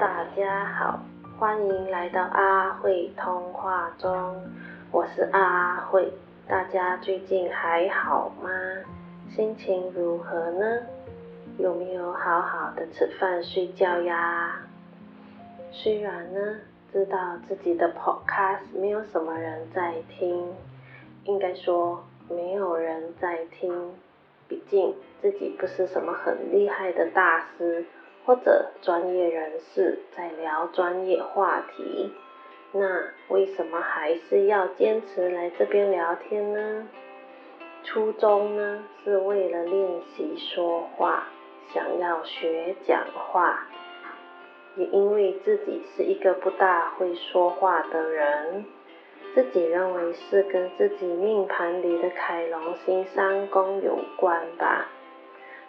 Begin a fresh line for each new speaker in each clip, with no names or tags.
大家好，欢迎来到阿慧通话中，我是阿慧。大家最近还好吗？心情如何呢？有没有好好的吃饭睡觉呀？虽然呢，知道自己的 podcast 没有什么人在听，应该说没有人在听，毕竟自己不是什么很厉害的大师。或者专业人士在聊专业话题，那为什么还是要坚持来这边聊天呢？初衷呢是为了练习说话，想要学讲话，也因为自己是一个不大会说话的人，自己认为是跟自己命盘里的凯龙星三宫有关吧。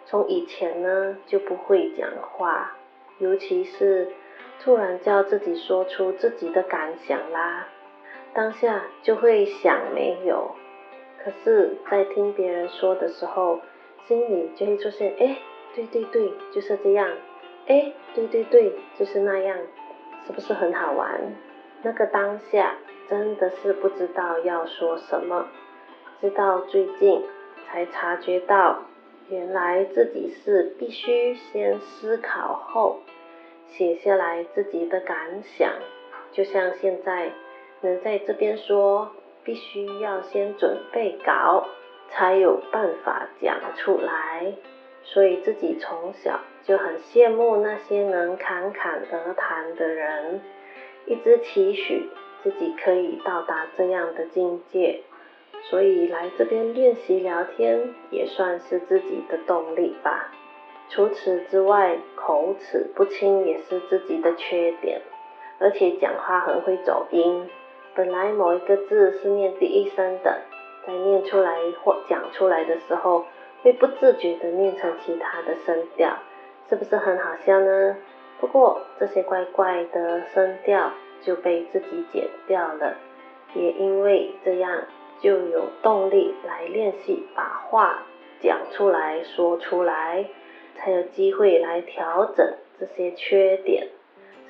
从以前呢就不会讲话，尤其是突然叫自己说出自己的感想啦，当下就会想没有，可是，在听别人说的时候，心里就会出现，哎，对对对，就是这样，哎，对对对，就是那样，是不是很好玩？那个当下真的是不知道要说什么，直到最近才察觉到。原来自己是必须先思考后写下来自己的感想，就像现在能在这边说，必须要先准备稿，才有办法讲出来。所以自己从小就很羡慕那些能侃侃而谈的人，一直期许自己可以到达这样的境界。所以来这边练习聊天也算是自己的动力吧。除此之外，口齿不清也是自己的缺点，而且讲话很会走音。本来某一个字是念第一声的，在念出来或讲出来的时候，会不自觉的念成其他的声调，是不是很好笑呢？不过这些怪怪的声调就被自己剪掉了，也因为这样。就有动力来练习把话讲出来说出来，才有机会来调整这些缺点，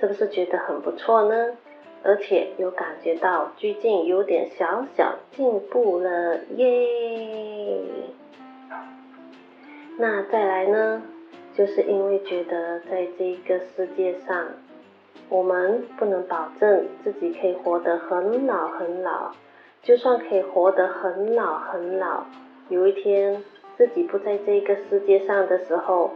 是不是觉得很不错呢？而且有感觉到最近有点小小进步了耶。那再来呢，就是因为觉得在这个世界上，我们不能保证自己可以活得很老很老。就算可以活得很老很老，有一天自己不在这个世界上的时候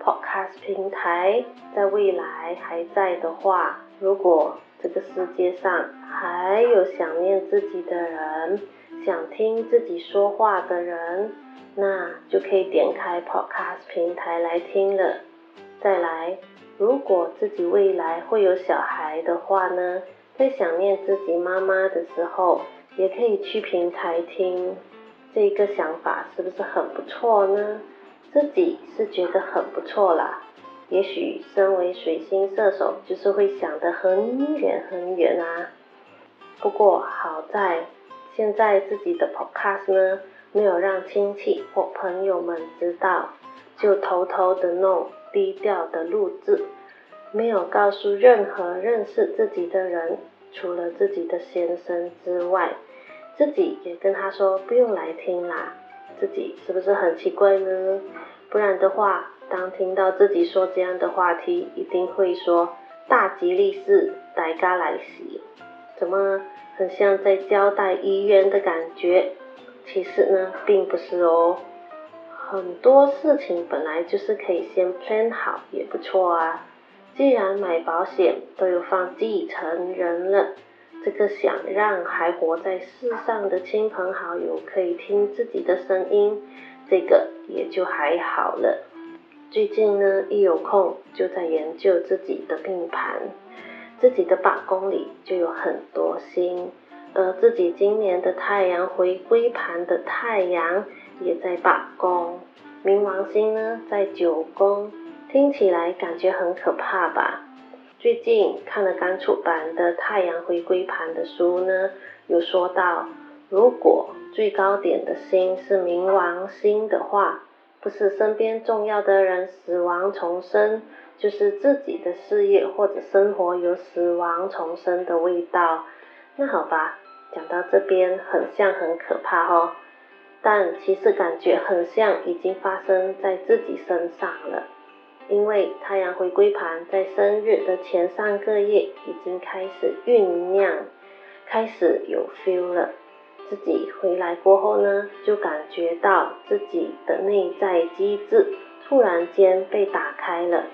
，Podcast 平台在未来还在的话，如果这个世界上还有想念自己的人，想听自己说话的人，那就可以点开 Podcast 平台来听了。再来，如果自己未来会有小孩的话呢，在想念自己妈妈的时候。也可以去平台听，这个想法是不是很不错呢？自己是觉得很不错啦。也许身为水星射手，就是会想得很远很远啊。不过好在现在自己的 podcast 呢，没有让亲戚或朋友们知道，就偷偷的弄，低调的录制，没有告诉任何认识自己的人。除了自己的先生之外，自己也跟他说不用来听啦。自己是不是很奇怪呢？不然的话，当听到自己说这样的话题，一定会说大吉利是大家来袭，怎么很像在交代遗言的感觉？其实呢，并不是哦。很多事情本来就是可以先 plan 好，也不错啊。既然买保险都有放继承人了，这个想让还活在世上的亲朋好友可以听自己的声音，这个也就还好了。最近呢，一有空就在研究自己的命盘，自己的八宫里就有很多星，而自己今年的太阳回归盘的太阳也在八宫，冥王星呢在九宫。听起来感觉很可怕吧？最近看了刚出版的《太阳回归盘》的书呢，有说到，如果最高点的星是冥王星的话，不是身边重要的人死亡重生，就是自己的事业或者生活有死亡重生的味道。那好吧，讲到这边很像很可怕哦，但其实感觉很像已经发生在自己身上了。因为太阳回归盘在生日的前三个月已经开始酝酿，开始有 feel 了。自己回来过后呢，就感觉到自己的内在机制突然间被打开了。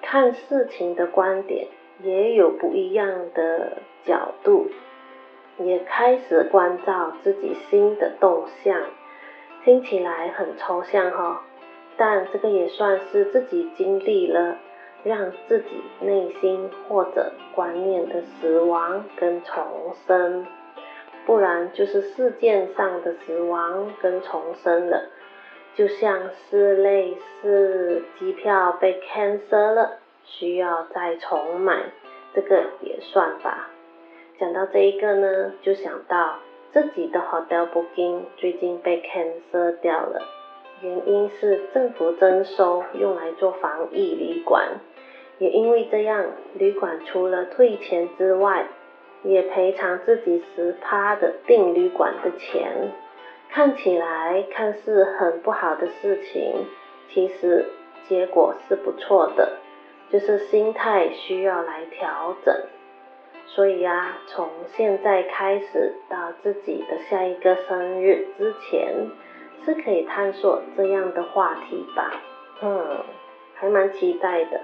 看事情的观点也有不一样的角度，也开始关照自己新的动向，听起来很抽象哈，但这个也算是自己经历了让自己内心或者观念的死亡跟重生，不然就是事件上的死亡跟重生了。就像是类似机票被 cancel 了，需要再重买，这个也算吧。讲到这一个呢，就想到自己的 hotel booking 最近被 cancel 掉了，原因是政府征收用来做防疫旅馆，也因为这样，旅馆除了退钱之外，也赔偿自己十趴的订旅馆的钱。看起来看似很不好的事情，其实结果是不错的，就是心态需要来调整。所以呀，从现在开始到自己的下一个生日之前，是可以探索这样的话题吧。嗯，还蛮期待的。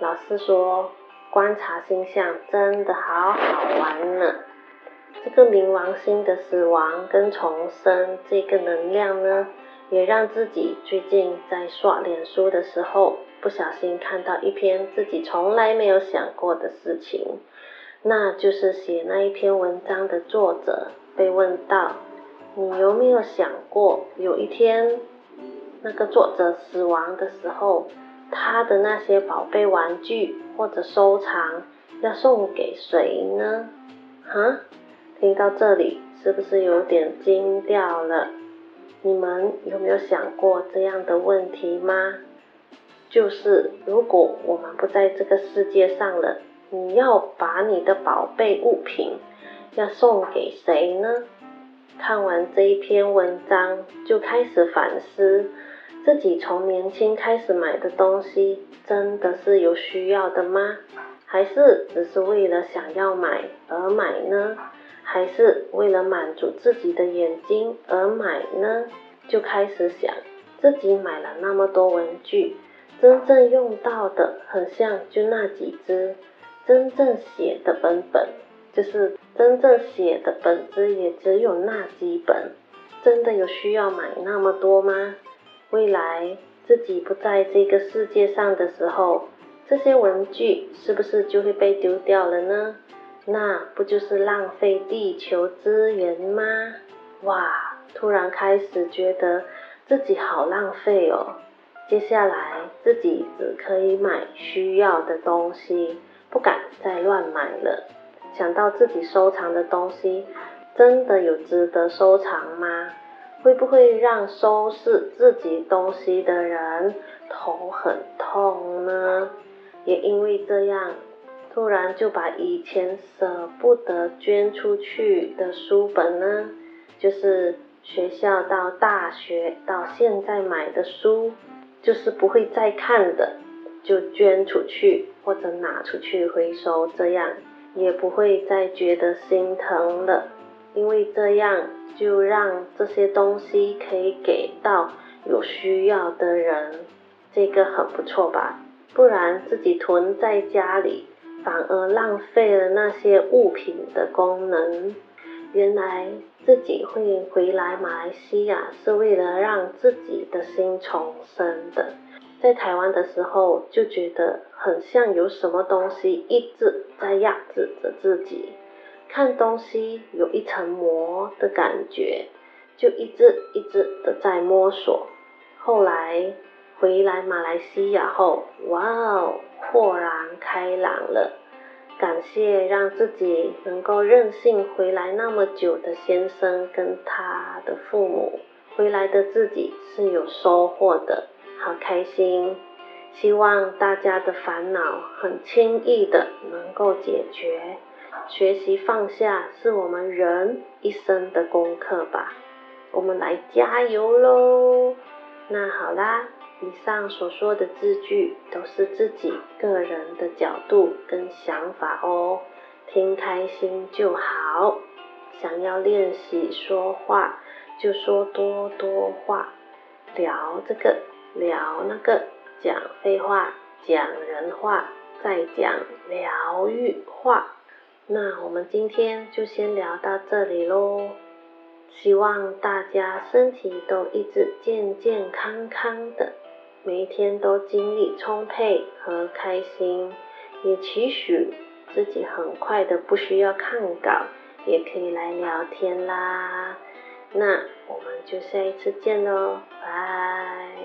老师说，观察星象真的好好玩呢。这个冥王星的死亡跟重生这个能量呢，也让自己最近在刷脸书的时候，不小心看到一篇自己从来没有想过的事情，那就是写那一篇文章的作者被问到，你有没有想过有一天那个作者死亡的时候，他的那些宝贝玩具或者收藏要送给谁呢？哈？听到这里，是不是有点惊掉了？你们有没有想过这样的问题吗？就是如果我们不在这个世界上了，你要把你的宝贝物品要送给谁呢？看完这一篇文章，就开始反思自己从年轻开始买的东西，真的是有需要的吗？还是只是为了想要买而买呢？还是为了满足自己的眼睛而买呢？就开始想，自己买了那么多文具，真正用到的很像就那几只，真正写的本本，就是真正写的本子也只有那几本，真的有需要买那么多吗？未来自己不在这个世界上的时候，这些文具是不是就会被丢掉了呢？那不就是浪费地球资源吗？哇，突然开始觉得自己好浪费哦。接下来自己只可以买需要的东西，不敢再乱买了。想到自己收藏的东西，真的有值得收藏吗？会不会让收拾自己东西的人头很痛呢？也因为这样。突然就把以前舍不得捐出去的书本呢，就是学校到大学到现在买的书，就是不会再看的，就捐出去或者拿出去回收，这样也不会再觉得心疼了，因为这样就让这些东西可以给到有需要的人，这个很不错吧？不然自己囤在家里。反而浪费了那些物品的功能。原来自己会回来马来西亚是为了让自己的心重生的。在台湾的时候就觉得很像有什么东西一直在压制着自己，看东西有一层膜的感觉，就一直一直的在摸索。后来回来马来西亚后，哇哦！豁然开朗了，感谢让自己能够任性回来那么久的先生跟他的父母，回来的自己是有收获的，好开心。希望大家的烦恼很轻易的能够解决。学习放下是我们人一生的功课吧。我们来加油喽！那好啦，以上所说的字句都是自己个人的角度跟想法哦，听开心就好。想要练习说话，就说多多话，聊这个聊那个，讲废话，讲人话，再讲疗愈话。那我们今天就先聊到这里喽。希望大家身体都一直健健康康的，每一天都精力充沛和开心，也期许自己很快的不需要看稿。也可以来聊天啦，那我们就下一次见喽，拜。